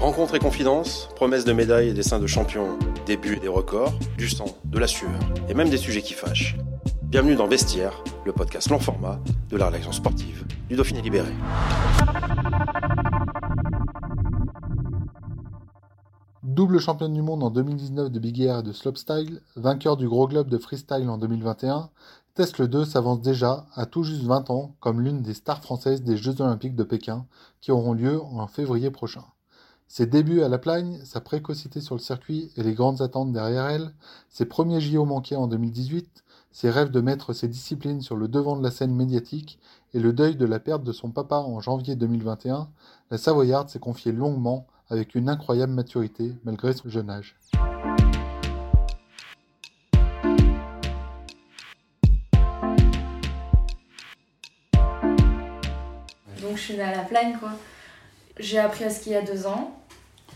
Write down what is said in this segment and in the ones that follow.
Rencontres et confidences, promesses de médailles et dessins de champions, débuts et des records, du sang, de la sueur et même des sujets qui fâchent. Bienvenue dans Vestiaire, le podcast long format de la rédaction sportive du Dauphiné Libéré. Double championne du monde en 2019 de Big Air et de Slopestyle, vainqueur du Gros Globe de Freestyle en 2021, Tesla 2 s'avance déjà, à tout juste 20 ans, comme l'une des stars françaises des Jeux Olympiques de Pékin, qui auront lieu en février prochain. Ses débuts à la plagne, sa précocité sur le circuit et les grandes attentes derrière elle, ses premiers JO manqués en 2018, ses rêves de mettre ses disciplines sur le devant de la scène médiatique et le deuil de la perte de son papa en janvier 2021, la Savoyarde s'est confiée longuement avec une incroyable maturité malgré son jeune âge. Donc je suis née à la plagne quoi. J'ai appris à skier à deux ans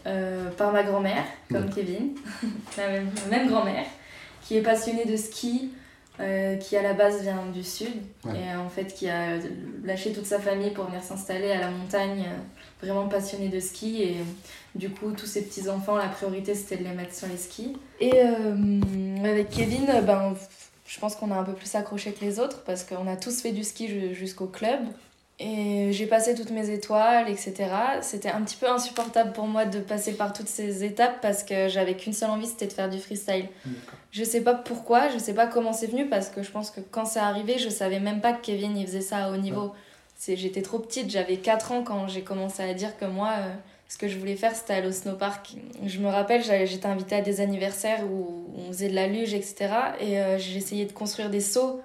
euh, par ma grand-mère, comme Kevin, la même, même grand-mère, qui est passionnée de ski, euh, qui à la base vient du sud Ouais. et en fait qui a lâché toute sa famille pour venir s'installer à la montagne, euh, vraiment passionnée de ski et du coup tous ses petits enfants la priorité c'était de les mettre sur les skis. Et avec Kevin, ben je pense qu'on a un peu plus accroché que les autres parce qu'on a tous fait du ski ju- jusqu'au club. Et j'ai passé toutes mes étoiles, etc. C'était un petit peu insupportable pour moi de passer par toutes ces étapes parce que j'avais qu'une seule envie, c'était de faire du freestyle. Je sais pas pourquoi, je sais pas comment c'est venu parce que je pense que quand c'est arrivé, je savais même pas que Kevin il faisait ça à haut niveau. C'est J'étais trop petite, j'avais 4 ans quand j'ai commencé à dire que moi, euh, ce que je voulais faire c'était aller au snowpark. Je me rappelle, j'étais invitée à des anniversaires où on faisait de la luge, etc. Et euh, j'essayais de construire des sauts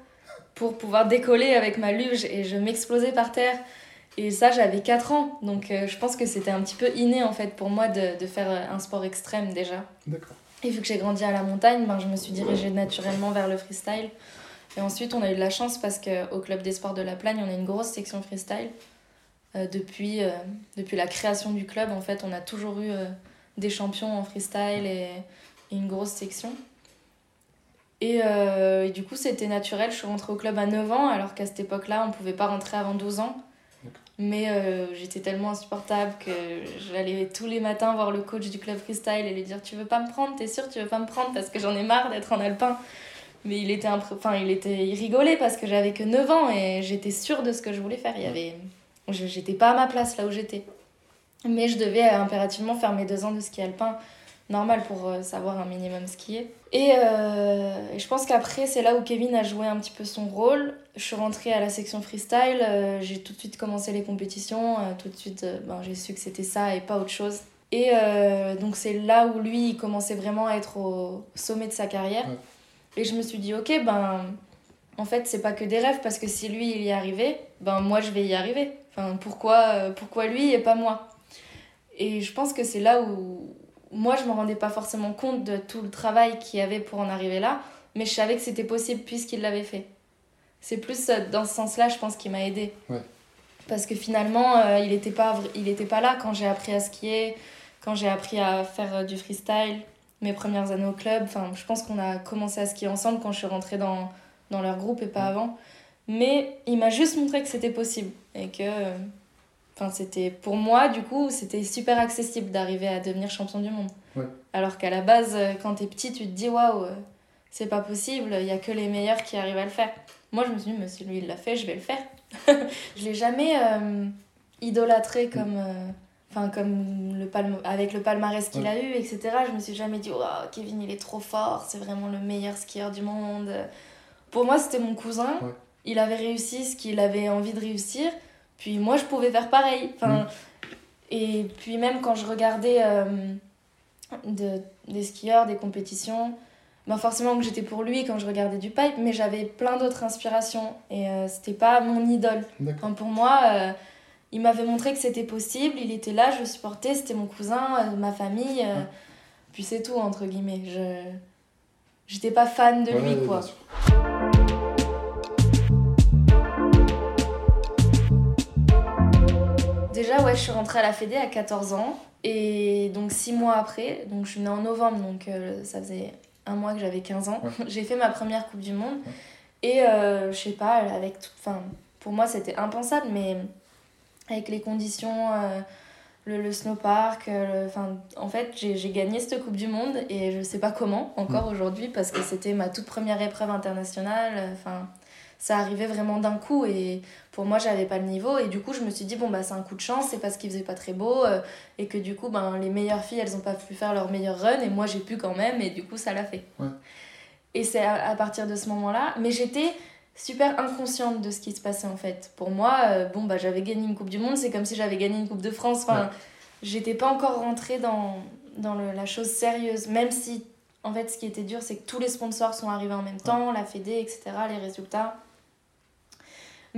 pour pouvoir décoller avec ma luge et je m'explosais par terre. Et ça, j'avais 4 ans. Donc euh, je pense que c'était un petit peu inné en fait pour moi de, de faire euh, un sport extrême déjà. D'accord. Et vu que j'ai grandi à la montagne, ben, je me suis dirigée naturellement vers le freestyle. Et ensuite, on a eu de la chance parce qu'au Club des Sports de la Plagne, on a une grosse section freestyle. Euh, depuis, euh, depuis la création du club, en fait, on a toujours eu des champions en freestyle et, et une grosse section. Et, euh, et du coup, c'était naturel. Je suis rentrée au club à 9 ans, alors qu'à cette époque-là, on ne pouvait pas rentrer avant 12 ans. Mais euh, j'étais tellement insupportable que j'allais tous les matins voir le coach du club freestyle et lui dire Tu veux pas me prendre? T'es sûr tu veux pas me prendre? Parce que j'en ai marre d'être en alpin. Mais il était, enfin, il était il rigolait parce que j'avais que 9 ans et j'étais sûre de ce que je voulais faire. Il y avait... J'étais pas à ma place là où j'étais. Mais je devais impérativement faire mes deux ans de ski alpin normal pour euh, savoir un minimum skier. Et, euh, et je pense qu'après, c'est là où Kevin a joué un petit peu son rôle. Je suis rentrée à la section freestyle, euh, j'ai tout de suite commencé les compétitions, euh, tout de suite ben, j'ai su que c'était ça et pas autre chose. Et donc c'est là où lui, il commençait vraiment à être au sommet de sa carrière. Ouais. Et je me suis dit, ok, ben en fait, c'est pas que des rêves, parce que si lui, il y est arrivé, ben moi, je vais y arriver. Enfin, pourquoi, pourquoi lui et pas moi? Et je pense que c'est là où moi, je me rendais pas forcément compte de tout le travail qu'il y avait pour en arriver là, mais je savais que c'était possible puisqu'il l'avait fait. C'est plus euh, dans ce sens-là, je pense, qu'il m'a aidé. Ouais. Parce que finalement, euh, il n'était pas, il était pas là quand j'ai appris à skier, quand j'ai appris à faire euh, du freestyle, mes premières années au club. Enfin, je pense qu'on a commencé à skier ensemble quand je suis rentrée dans, dans leur groupe et pas avant. Mais il m'a juste montré que c'était possible et que Enfin, c'était pour moi, du coup, c'était super accessible d'arriver à devenir champion du monde. Ouais. Alors qu'à la base, euh, quand t'es petit, tu te dis waouh, euh, c'est pas possible, il y a que les meilleurs qui arrivent à le faire. Moi, je me suis dit, mais si lui il l'a fait, je vais le faire. je l'ai jamais euh, idolâtré comme, euh, enfin, comme le palme, avec le palmarès qu'il a eu, etc. Je me suis jamais dit, waouh, Kevin, il est trop fort, c'est vraiment le meilleur skieur du monde. Pour moi, c'était mon cousin. Ouais. Il avait réussi ce qu'il avait envie de réussir. Puis moi, je pouvais faire pareil. Enfin, Et puis même quand je regardais euh, de, des skieurs, des compétitions, ben forcément que j'étais pour lui quand je regardais du pipe, mais j'avais plein d'autres inspirations et euh, c'était pas mon idole. Enfin, pour moi, euh, il m'avait montré que c'était possible, il était là, je le supportais, c'était mon cousin, euh, ma famille, puis c'est tout entre guillemets. Je j'étais pas fan de lui quoi. Déjà, ouais, je suis rentrée à la Fédé à 14 ans. Et donc, six mois après, donc je suis née en novembre, donc ça faisait un mois que j'avais 15 ans, j'ai fait ma première Coupe du Monde. Et euh, je sais pas, avec tout. Enfin, pour moi, c'était impensable, mais avec les conditions, euh, le, le, snowpark, euh, enfin, en fait, j'ai gagné cette Coupe du Monde et je sais pas comment encore aujourd'hui parce que c'était ma toute première épreuve internationale. Enfin, ça arrivait vraiment d'un coup et pour moi j'avais pas le niveau et du coup je me suis dit bon bah c'est un coup de chance c'est parce qu'il faisait pas très beau euh, et que du coup ben les meilleures filles elles ont pas pu faire leur meilleur run et moi j'ai pu quand même et du coup ça l'a fait. Et c'est à, partir de ce moment là mais j'étais super inconsciente de ce qui se passait en fait. Pour moi euh, bon bah j'avais gagné une coupe du monde c'est comme si j'avais gagné une coupe de France. Enfin j'étais pas encore rentrée dans dans le, la chose sérieuse même si en fait ce qui était dur c'est que tous les sponsors sont arrivés en même temps la Fédé etc les résultats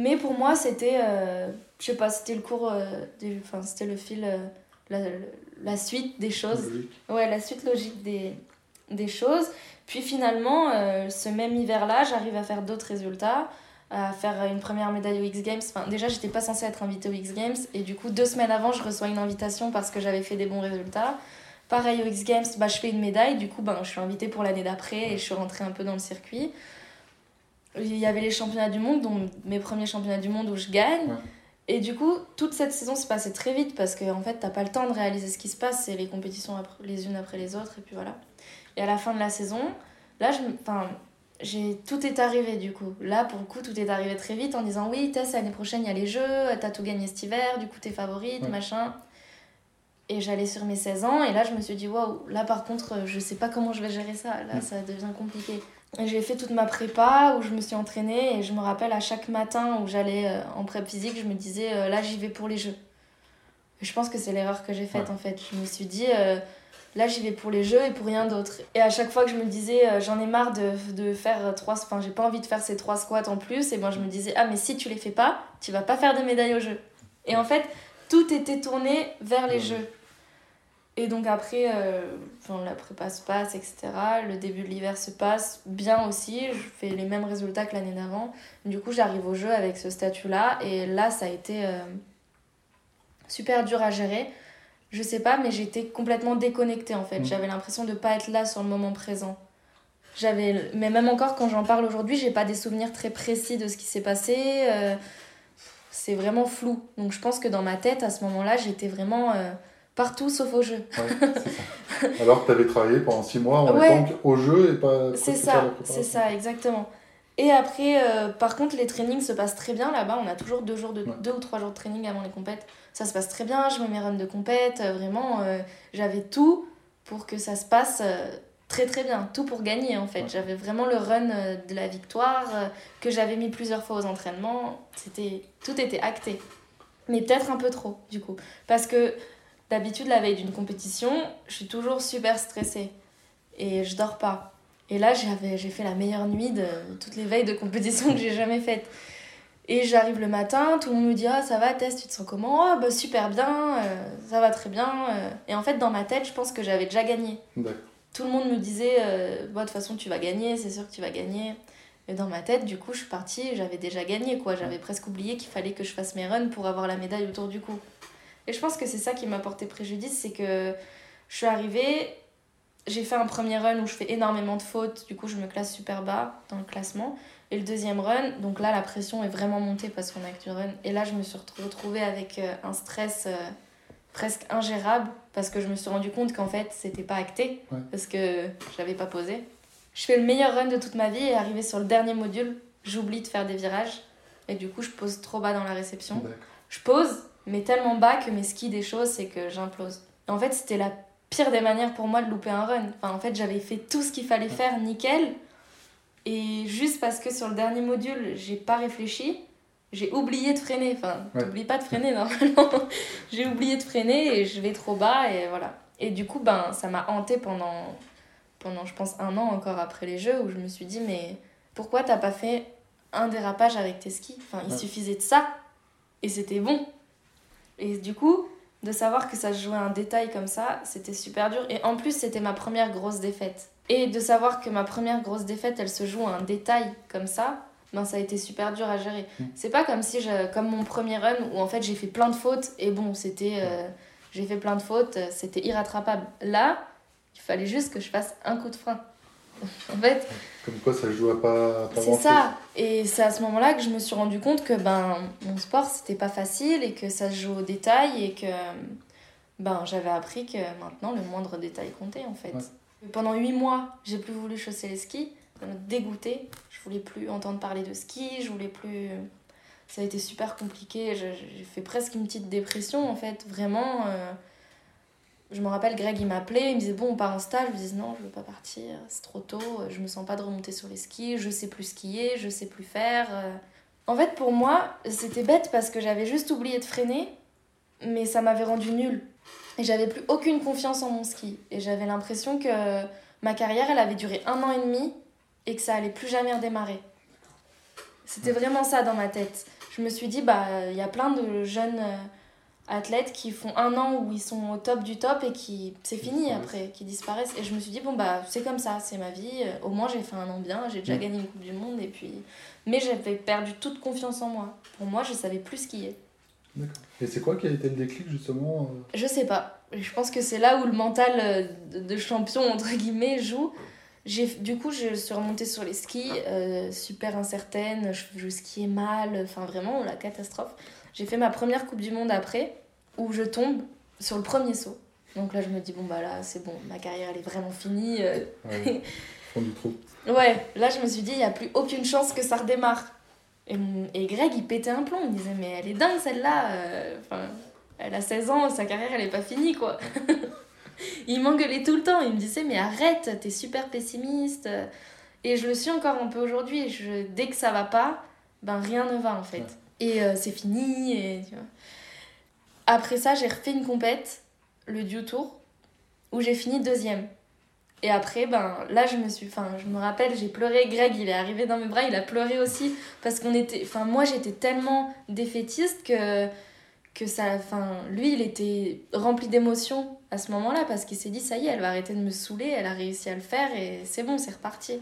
mais pour moi, c'était, euh, je sais pas, c'était le cours, euh, enfin, c'était le fil, euh, la, la, suite des choses. Ouais, la suite logique des, des choses. Puis finalement, ce même hiver-là, j'arrive à faire d'autres résultats, à faire une première médaille aux X Games. Enfin, déjà, j'étais pas censée être invitée aux X Games. Et du coup, deux semaines avant, je reçois une invitation parce que j'avais fait des bons résultats. Pareil aux X Games, bah, je fais une médaille. Du coup, ben, je suis invitée pour l'année d'après et je suis rentrée un peu dans le circuit il y avait les championnats du monde, dont mes premiers championnats du monde où je gagne. Et du coup, toute cette saison se passait très vite parce qu'en en fait, t'as pas le temps de réaliser ce qui se passe, c'est les compétitions les unes après les autres, et puis voilà. Et à la fin de la saison, là, je, enfin, j'ai, tout est arrivé du coup. Là, pour le coup, tout est arrivé très vite en disant oui, Tess, l'année prochaine, il y a les Jeux, t'as tout gagné cet hiver, du coup, t'es favorite, machin. Et j'allais sur mes 16 ans, et là, je me suis dit waouh, là par contre, je sais pas comment je vais gérer ça, là, ça devient compliqué. J'ai fait toute ma prépa où je me suis entraînée et je me rappelle à chaque matin où j'allais euh, en prep physique, je me disais euh, là j'y vais pour les jeux. je pense que c'est l'erreur que j'ai faite en fait. Je me suis dit euh, là j'y vais pour les jeux et pour rien d'autre. Et à chaque fois que je me disais j'en ai marre de, de faire trois, enfin j'ai pas envie de faire ces trois squats en plus, et moi je me disais ah mais si tu les fais pas, tu vas pas faire de médailles aux jeux. Et en fait tout était tourné vers les jeux. Et donc après, euh, la prépa se passe, etc. Le début de l'hiver se passe bien aussi. Je fais les mêmes résultats que l'année d'avant. Du coup, j'arrive au jeu avec ce statut-là. Et là, ça a été euh, super dur à gérer. Je sais pas, mais j'étais complètement déconnectée en fait. Mmh. J'avais l'impression de pas être là sur le moment présent. J'avais, mais même encore quand j'en parle aujourd'hui, j'ai pas des souvenirs très précis de ce qui s'est passé. Euh, c'est vraiment flou. Donc je pense que dans ma tête, à ce moment-là, j'étais vraiment partout sauf au jeu. Alors que tu avais travaillé pendant six mois en ouais. étant au jeu et pas. C'est ça, c'est ça, exactement. Et après, euh, par contre, les trainings se passent très bien là-bas. On a toujours deux, jours de, deux ou trois jours de training avant les compètes. Ça se passe très bien. Je mets mes runs de compète. Euh, vraiment, euh, j'avais tout pour que ça se passe très très bien. Tout pour gagner en fait. J'avais vraiment le run de la victoire que j'avais mis plusieurs fois aux entraînements. C'était Tout était acté. Mais peut-être un peu trop du coup. Parce que D'habitude, la veille d'une compétition, je suis toujours super stressée et je dors pas. Et là, j'ai fait la meilleure nuit de toutes les veilles de compétition que j'ai jamais faites. Et j'arrive le matin, tout le monde me dit Ah, ça va, Tess, tu te sens comment? Ah, bah super bien, euh, ça va très bien. Euh. Et en fait, dans ma tête, je pense que j'avais déjà gagné. Tout le monde me disait euh, bah, De toute façon, tu vas gagner, c'est sûr que tu vas gagner. Et dans ma tête, du coup, je suis partie, j'avais déjà gagné, quoi. J'avais presque oublié qu'il fallait que je fasse mes runs pour avoir la médaille autour du cou. Et je pense que c'est ça qui m'a porté préjudice, c'est que je suis arrivée, j'ai fait un premier run où je fais énormément de fautes, du coup je me classe super bas dans le classement. Et le deuxième run, donc là la pression est vraiment montée parce qu'on a que du run. Et là je me suis retrouvée avec euh, un stress euh, presque ingérable parce que je me suis rendu compte qu'en fait c'était pas acté parce que j'avais pas posé. Je fais le meilleur run de toute ma vie et arrivé sur le dernier module, j'oublie de faire des virages et du coup je pose trop bas dans la réception. Je pose mais tellement bas que mes skis des choses, c'est que j'implose. En fait, c'était la pire des manières pour moi de louper un run. Enfin, en fait, j'avais fait tout ce qu'il fallait faire nickel. Et juste parce que sur le dernier module, j'ai pas réfléchi, j'ai oublié de freiner. Enfin, t'oublies pas de freiner normalement. j'ai oublié de freiner et je vais trop bas et voilà. Et du coup, ben, ça m'a hanté pendant pendant, je pense, un an encore après les Jeux, où je me suis dit, mais pourquoi t'as pas fait un dérapage avec tes skis? Enfin, il suffisait de ça, et c'était bon. Et du coup, de savoir que ça se jouait un détail comme ça, c'était super dur. Et en plus, c'était ma première grosse défaite. Et de savoir que ma première grosse défaite, elle se joue à un détail comme ça, ben ça a été super dur à gérer. Mm. C'est pas comme si, je, comme mon premier run, où en fait j'ai fait plein de fautes, et bon, c'était. Euh, j'ai fait plein de fautes, c'était irrattrapable. Là, il fallait juste que je fasse un coup de frein. en fait. Comme quoi ça joue à pas. c'est ça. Et c'est à ce moment-là que je me suis rendu compte que ben, mon sport, c'était pas facile et que ça se joue au détail et que ben, j'avais appris que maintenant le moindre détail comptait en fait. Pendant huit mois, j'ai plus voulu chausser les skis. Ça m'a dégoûté. Je voulais plus entendre parler de ski, je voulais plus. Ça a été super compliqué. J'ai fait presque une petite dépression en fait. Vraiment. Euh, je me rappelle, Greg, il m'appelait, il me disait Bon, on part en stage. Je me disais Non, je veux pas partir, c'est trop tôt, je me sens pas de remonter sur les skis, je sais plus skier, je sais plus faire. En fait, pour moi, c'était bête parce que j'avais juste oublié de freiner, mais ça m'avait rendu nulle. Et j'avais plus aucune confiance en mon ski. Et j'avais l'impression que ma carrière, elle avait duré un an et demi et que ça allait plus jamais redémarrer. C'était vraiment ça dans ma tête. Je me suis dit, bah, il y a plein de jeunes athlètes qui font un an où ils sont au top du top et qui c'est fini après, qui disparaissent. Et je me suis dit, bon, bah, c'est comme ça, c'est ma vie. Au moins, j'ai fait un an bien, j'ai déjà mm. gagné une Coupe du Monde. et puis Mais j'avais perdu toute confiance en moi. Pour moi, je savais plus skier. D'accord. Et c'est quoi qui a été le déclic justement euh Je sais pas. Je pense que c'est là où le mental euh, de champion, entre guillemets, joue. J'ai, du coup, je suis remontée sur les skis, euh, super incertaine, je, je skiais mal, enfin vraiment la catastrophe. J'ai fait ma première Coupe du Monde après, où je tombe sur le premier saut. Donc là, je me dis, bon, bah là, c'est bon, ma carrière, elle est vraiment finie. Euh. Ouais, fond du trou. ouais, là, je me suis dit, il n'y a plus aucune chance que ça redémarre. Et, et, Greg, il pétait un plomb. Il disait, mais elle est dingue, celle-là. Euh, enfin, elle a 16 ans, sa carrière, elle n'est pas finie, quoi. il m'engueulait tout le temps. Il me disait, mais arrête, t'es super pessimiste. Et je le suis encore un peu aujourd'hui. Je, dès que ça va pas, ben rien ne va, en fait et euh, c'est fini. Et, tu vois. Après ça, j'ai refait une compète, le Dew Tour, où j'ai fini deuxième. Et après, ben là, je me suis. Enfin, je me rappelle, j'ai pleuré. Greg, il est arrivé dans mes bras, il a pleuré aussi. Parce qu'on était. Enfin, moi, j'étais tellement défaitiste que. Que ça. Enfin, lui, il était rempli d'émotions à ce moment-là. Parce qu'il s'est dit, ça y est, elle va arrêter de me saouler. Elle a réussi à le faire et c'est bon, c'est reparti.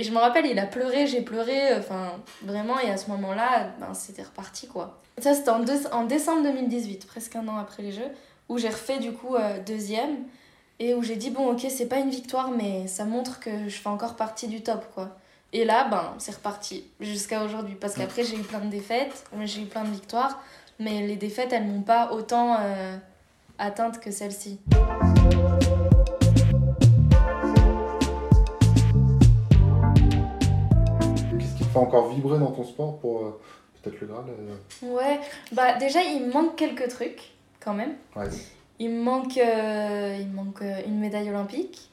Et je me rappelle, il a pleuré, j'ai pleuré, enfin vraiment, et à ce moment-là, ben, c'était reparti quoi. Ça, c'était en, en, décembre 2018, presque un an après les Jeux, où j'ai refait du coup euh, deuxième, et où j'ai dit, bon, ok, c'est pas une victoire, mais ça montre que je fais encore partie du top quoi. Et là, ben, c'est reparti jusqu'à aujourd'hui, parce qu'après, j'ai eu plein de défaites, j'ai eu plein de victoires, mais les défaites, elles m'ont pas autant euh, atteinte que celle-ci. Fait encore vibrer dans ton sport pour euh, peut-être le Graal euh Ouais, bah déjà il me manque quelques trucs quand même. Ouais. Il me manque, euh, il manque une médaille olympique,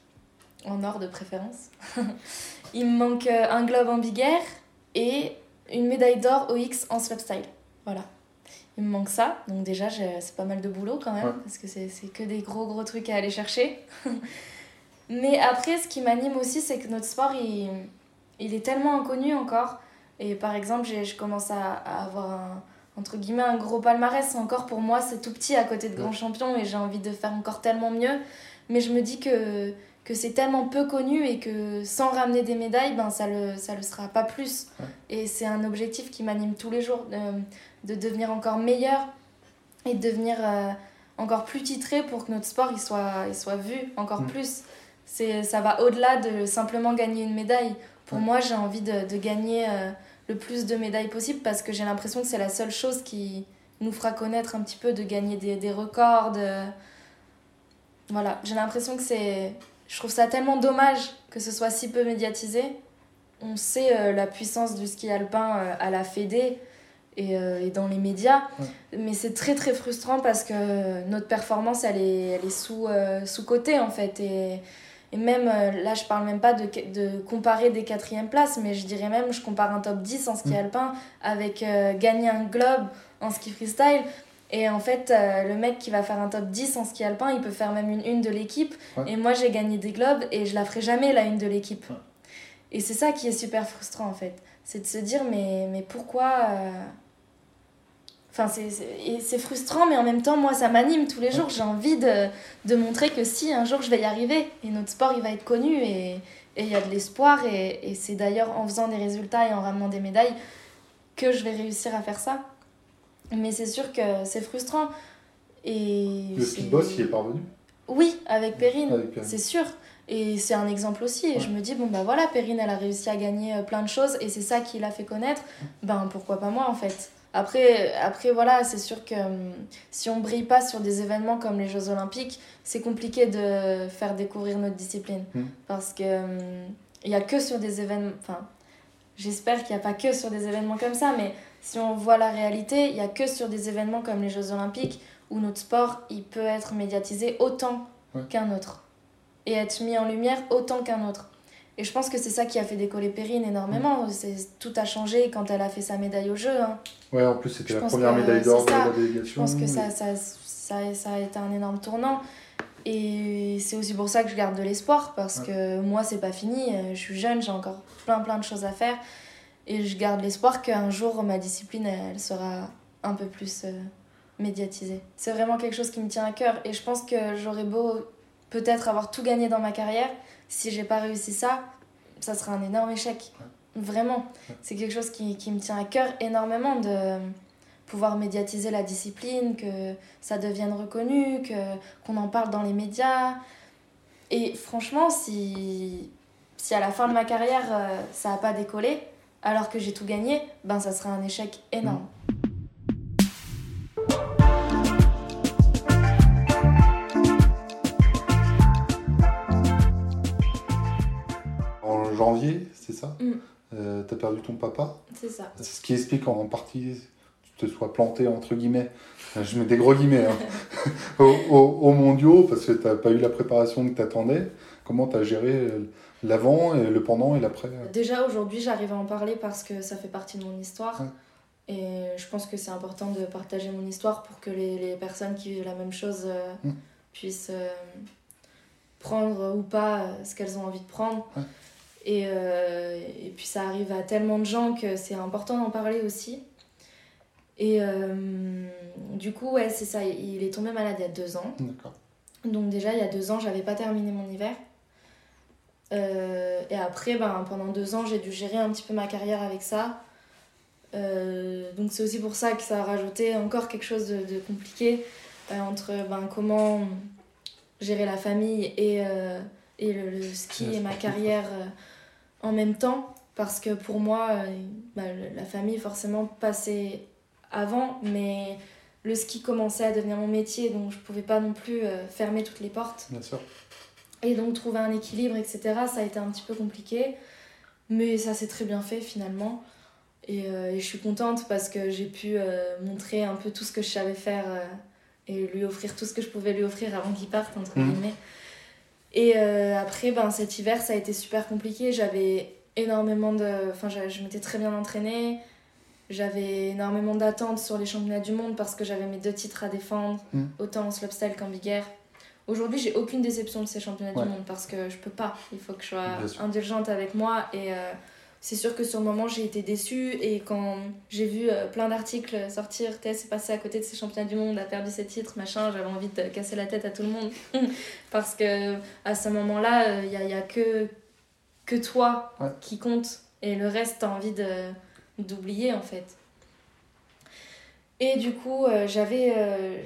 en or de préférence. il me manque un globe en big air et une médaille d'or OX en slopestyle. Voilà. Il me manque ça, donc déjà c'est pas mal de boulot quand même, parce que c'est que des gros gros trucs à aller chercher. Mais après, ce qui m'anime aussi, c'est que notre sport, il, il est tellement inconnu encore. Et par exemple, je commence à, avoir un, entre guillemets un gros palmarès. Encore pour moi, c'est tout petit à côté de grands champions et j'ai envie de faire encore tellement mieux. Mais je me dis que, que c'est tellement peu connu et que sans ramener des médailles, ben, ça le, ça le sera pas plus. Et c'est un objectif qui m'anime tous les jours, de, de, devenir encore meilleur et de devenir euh, encore plus titré pour que notre sport il soit, il soit vu encore plus. C'est, ça va au-delà de simplement gagner une médaille. Pour moi, j'ai envie de, de gagner euh, le plus de médailles possible parce que j'ai l'impression que c'est la seule chose qui nous fera connaître un petit peu, de gagner des, des records. Voilà, j'ai l'impression que c'est... Je trouve ça tellement dommage que ce soit si peu médiatisé. On sait euh, la puissance du ski alpin euh, à la Fédé et, et, dans les médias, mais c'est très très frustrant parce que notre performance, elle est, elle est sous, sous-cotée en fait. Et, et même, euh, là, je parle même pas de, de comparer des quatrièmes places, mais je dirais même, je compare un top 10 en ski mm. alpin avec euh, gagner un globe en ski freestyle. Et en fait, euh, le mec qui va faire un top 10 en ski alpin, il peut faire même une une de l'équipe. Ouais. Et moi, j'ai gagné des globes et je la ferai jamais la une de l'équipe. Ouais. Et c'est ça qui est super frustrant en fait. C'est de se dire, mais, mais pourquoi. euh, Enfin, c'est- frustrant, mais en même temps, moi, ça m'anime tous les jours. J'ai envie de, de montrer que si, un jour, je vais y arriver. Et notre sport, il va être connu. Et et il y a de l'espoir. Et, et c'est d'ailleurs en faisant des résultats et en ramenant des médailles que je vais réussir à faire ça. Mais c'est sûr que c'est frustrant. Et Le speedboss, il est parvenu? Oui, avec Perrine, c'est sûr. Et c'est un exemple aussi. Et Ouais. je me dis, bon, bah voilà, Perrine, elle a réussi à gagner euh, plein de choses et c'est ça qui l'a fait connaître. Ben pourquoi pas moi en fait après, après, voilà, c'est sûr que hum, si on brille pas sur des événements comme les Jeux Olympiques, c'est compliqué de faire découvrir notre discipline. Mm. Parce que hum, il y a que sur des événements. Enfin, j'espère qu'il n'y a pas que sur des événements comme ça, mais si on voit la réalité, il y a que sur des événements comme les Jeux Olympiques où notre sport il peut être médiatisé autant Ouais. qu'un autre et être mis en lumière autant qu'un autre. Et je pense que c'est ça qui a fait décoller Perrine énormément. C'est Tout a changé quand elle a fait sa médaille au jeu. hein. Ouais, en plus, c'était Je la première que médaille d'or de la Je délégation. pense que ça, ça, ça, ça a été un énorme tournant. Et c'est aussi pour ça que je garde de l'espoir, parce Ouais. que moi, c'est pas fini. euh, Je suis jeune, j'ai encore plein, plein de choses à faire. Et je garde l'espoir qu'un jour, ma discipline, elle sera un peu plus euh, médiatisée. C'est vraiment quelque chose qui me tient à cœur. Et je pense que j'aurais beau peut-être avoir tout gagné dans ma carrière. Si j'ai pas réussi ça, ça sera un énorme échec. Vraiment. C'est quelque chose qui, me tient à cœur énormément de pouvoir médiatiser la discipline, que ça devienne reconnu, qu'on en parle dans les médias. Et franchement, si, si à la fin de ma carrière, euh, ça n'a pas décollé, alors que j'ai tout gagné, ben ça sera un échec énorme. Perdu ton papa. C'est ça. C'est ce qui explique en partie que tu te sois planté, entre guillemets. Je mets des gros guillemets. hein. au, au- au mondiaux, parce que t'as pas eu la préparation que t'attendais. Comment t'as géré euh, l'avant, et le pendant et l'après? Déjà aujourd'hui, j'arrive à en parler parce que ça fait partie de mon histoire. Ouais. Et je pense que c'est important de partager mon histoire pour que les, les personnes qui vivent la même chose euh, puissent euh, prendre ou pas ce qu'elles ont envie de prendre. Ouais. Et, euh, et puis ça arrive à tellement de gens que c'est important d'en parler aussi. Et euh, du coup, ouais, c'est ça. Il est tombé malade il y a deux ans. Donc déjà, il y a deux ans, j'avais pas terminé mon hiver. Euh, et après, ben, pendant deux ans, j'ai dû gérer un petit peu ma carrière avec ça. Donc c'est aussi pour ça que ça a rajouté encore quelque chose de, de compliqué entre ben, comment gérer la famille et, et le, le ski et ma carrière en même temps. Parce que pour moi, euh, le- la famille forcément passait avant, mais le ski commençait à devenir mon métier, donc je pouvais pas non plus euh, fermer toutes les portes. Bien sûr. Et donc trouver un équilibre, etc., ça a été un petit peu compliqué. Mais ça s'est très bien fait finalement. Et, euh, et je suis contente parce que j'ai pu euh, montrer un peu tout ce que je savais faire euh, et lui offrir tout ce que je pouvais lui offrir avant qu'il parte, entre Mhm. guillemets. Et euh, après, ben, cet hiver, ça a été super compliqué. J'avais énormément de... Enfin, je, je m'étais très bien entraînée. J'avais énormément d'attentes sur les championnats du monde parce que j'avais mes deux titres à défendre, Mhm. autant en slopestyle qu'en big air. Aujourd'hui, j'ai aucune déception de ces championnats Ouais. du monde parce que je peux pas. Il faut que je sois indulgente avec moi. Et euh, c'est sûr que sur le moment, j'ai été déçue. Et quand j'ai vu euh, plein d'articles sortir, Tess est passé à côté de ces championnats du monde, a perdu ses titres, machin, j'avais envie de casser la tête à tout le monde. parce que à ce moment-là, il n'y a, y a que, que toi Ouais. qui compte. Et le reste, t'as envie d'oublier en fait. Et du coup, euh, j'avais, euh,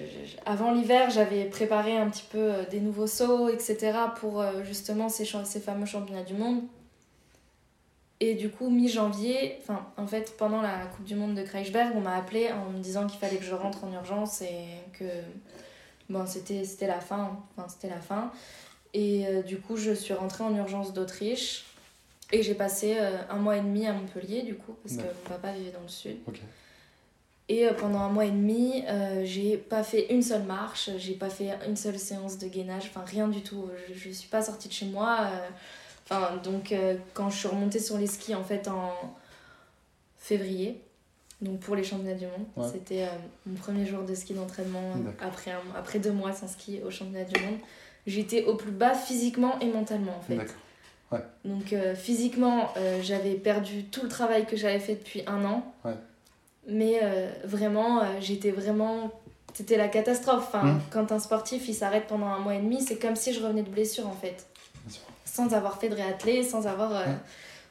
avant l'hiver, j'avais préparé un petit peu euh, des nouveaux sauts, etc. pour justement ces fameux championnats du monde. Et du coup, mi-janvier, enfin, en fait, pendant la Coupe du Monde de Kreisberg, on m'a appelé en me disant qu'il fallait que je rentre en urgence et que bon, c'était, c'était la fin. Enfin, c'était la fin. Et euh, du coup, je suis rentrée en urgence d'Autriche. Et j'ai passé euh, un mois et demi à Montpellier, du coup, parce que mon papa vivait dans le sud. Et euh, pendant un mois et demi, j'ai pas fait une seule marche, j'ai pas fait une seule séance de gainage, enfin rien du tout. Je, je suis pas sortie de chez moi. Enfin, donc euh, quand je suis remontée sur les skis en fait en février, Donc pour les championnats du monde. Ouais. C'était euh, mon premier jour de ski d'entraînement euh, après, un- après deux mois sans ski au championnat du monde. J'étais au plus bas physiquement et mentalement en fait. Donc euh, physiquement, j'avais perdu tout le travail que j'avais fait depuis un an. Ouais. Mais vraiment, j'étais vraiment... C'était la catastrophe. Enfin, Mm. Quand un sportif, il s'arrête pendant un mois et demi, c'est comme si je revenais de blessure en fait. Bien sûr. Sans avoir fait de réathlé, sans avoir... euh, Ouais.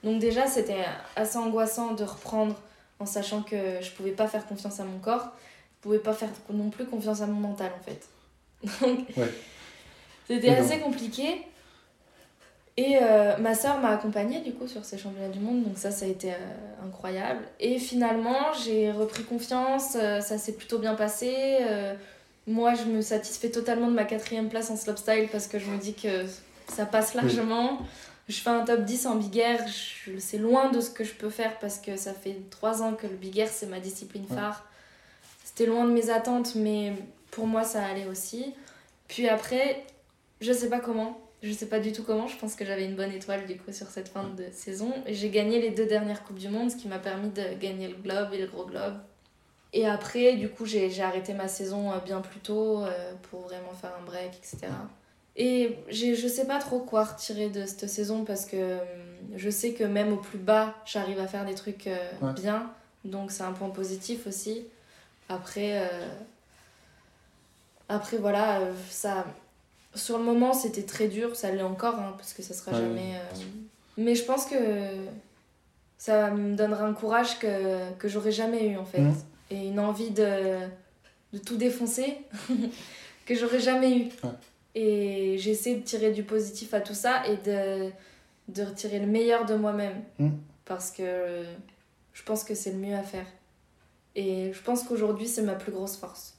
Donc déjà, c'était assez angoissant de reprendre en sachant que je pouvais pas faire confiance à mon corps. Je pouvais pas faire non plus confiance à mon mental en fait. Donc, Ouais. c'était assez compliqué. Et euh, ma soeur m'a accompagnée du coup sur ces championnats du monde, donc ça, ça a été euh, incroyable. Et finalement, j'ai repris confiance, euh, ça s'est plutôt bien passé. moi, je me satisfais totalement de ma quatrième place en slopestyle parce que je me dis que ça passe largement. Je fais un top 10 en big air, c'est loin de ce que je peux faire parce que ça fait trois ans que le big air c'est ma discipline phare. C'était loin de mes attentes, mais pour moi ça allait aussi. Puis après, je sais pas comment, je sais pas du tout comment, je pense que j'avais une bonne étoile du coup sur cette fin de saison. Et J'ai gagné les deux dernières Coupes du Monde, ce qui m'a permis de gagner le globe et le gros globe. Et après, du coup, j'ai j'ai arrêté ma saison euh, bien plus tôt euh, pour vraiment faire un break, etc. Et je sais pas trop quoi retirer de cette saison parce que euh, je sais que même au plus bas, j'arrive à faire des trucs euh, Ouais. bien. Donc c'est un point positif aussi. Après, euh, après voilà, euh, ça, sur le moment c'était très dur, ça l'est encore, hein, parce que ça sera Ouais, jamais. euh. Mais je pense que ça me donnera un courage que, que j'aurais jamais eu en fait. Mhm. Et une envie de, de tout défoncer que j'aurais jamais eu. Ouais. Et j'essaie de tirer du positif à tout ça et de, de retirer le meilleur de moi-même. Mhm. Parce que je pense que c'est le mieux à faire. Et je pense qu'aujourd'hui, c'est ma plus grosse force.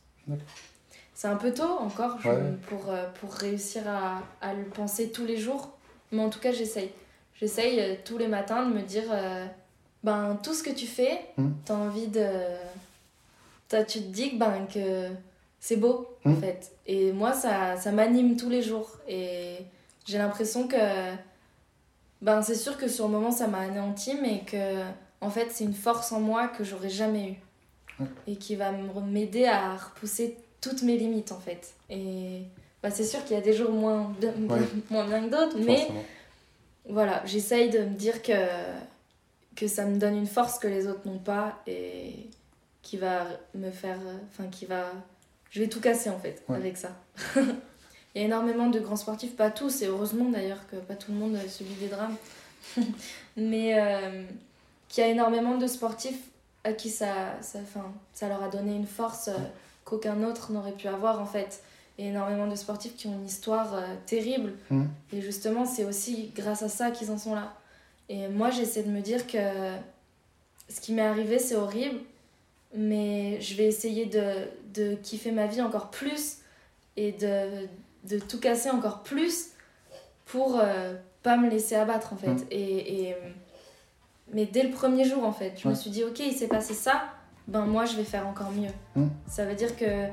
C'est un peu tôt encore je- Ouais. pour, euh, pour réussir à, à le penser tous les jours. Mais en tout cas, j'essaye. J'essaye euh, tous les matins de me dire euh, ben, tout ce que tu fais, Mhm. t'as envie de. tu te dis que, ben, que c'est beau, en Mhm. fait. Et moi, ça, ça m'anime tous les jours. Et j'ai l'impression que. Ben, c'est sûr que sur le moment, ça m'a anéanti, mais que, en fait, c'est une force en moi que j'aurais jamais eue. Ouais. Et qui va m'aider à repousser toutes mes limites, en fait. Et bah, c'est sûr qu'il y a des jours moins bien, Ouais. moins bien que d'autres, mais Forcément. voilà, j'essaye de me dire que, que ça me donne une force que les autres n'ont pas et qui va me faire. Enfin, qui va. Je vais tout casser en fait Ouais. avec ça. Il y a énormément de grands sportifs, pas tous, et heureusement d'ailleurs que pas tout le monde subit des drames, mais euh, qu'il y a énormément de sportifs à qui ça, ça, enfin, ça leur a donné une force euh, qu'aucun autre n'aurait pu avoir en fait. Et énormément de sportifs qui ont une histoire euh, terrible. Mhm. Et justement, c'est aussi grâce à ça qu'ils en sont là. Et moi, j'essaie de me dire que ce qui m'est arrivé, c'est horrible, mais je vais essayer de, de kiffer ma vie encore plus et de, de tout casser encore plus pour euh, pas me laisser abattre en fait. Mhm. Et, et, mais dès le premier jour, en fait, je me suis dit, ok, il s'est passé ça, ben moi, je vais faire encore mieux. Mhm. Ça veut dire que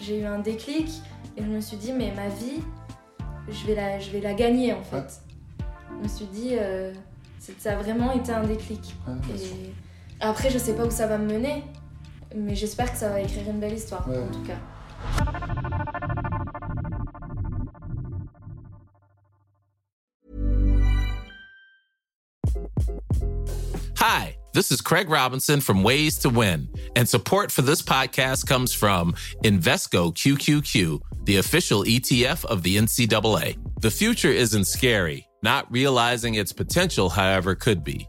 j'ai eu un déclic et je me suis dit, mais ma vie, je vais la, je vais la gagner en fait. Je me suis dit, euh, ça a vraiment été un déclic. Et après, je sais pas où ça va me mener, mais j'espère que ça va écrire une belle histoire Ouais. en tout cas. Hi, this is Craig Robinson from Ways to Win, and support for this podcast comes from Invesco QQQ, the official ETF of the NCAA. The future isn't scary, not realizing its potential, however, could be.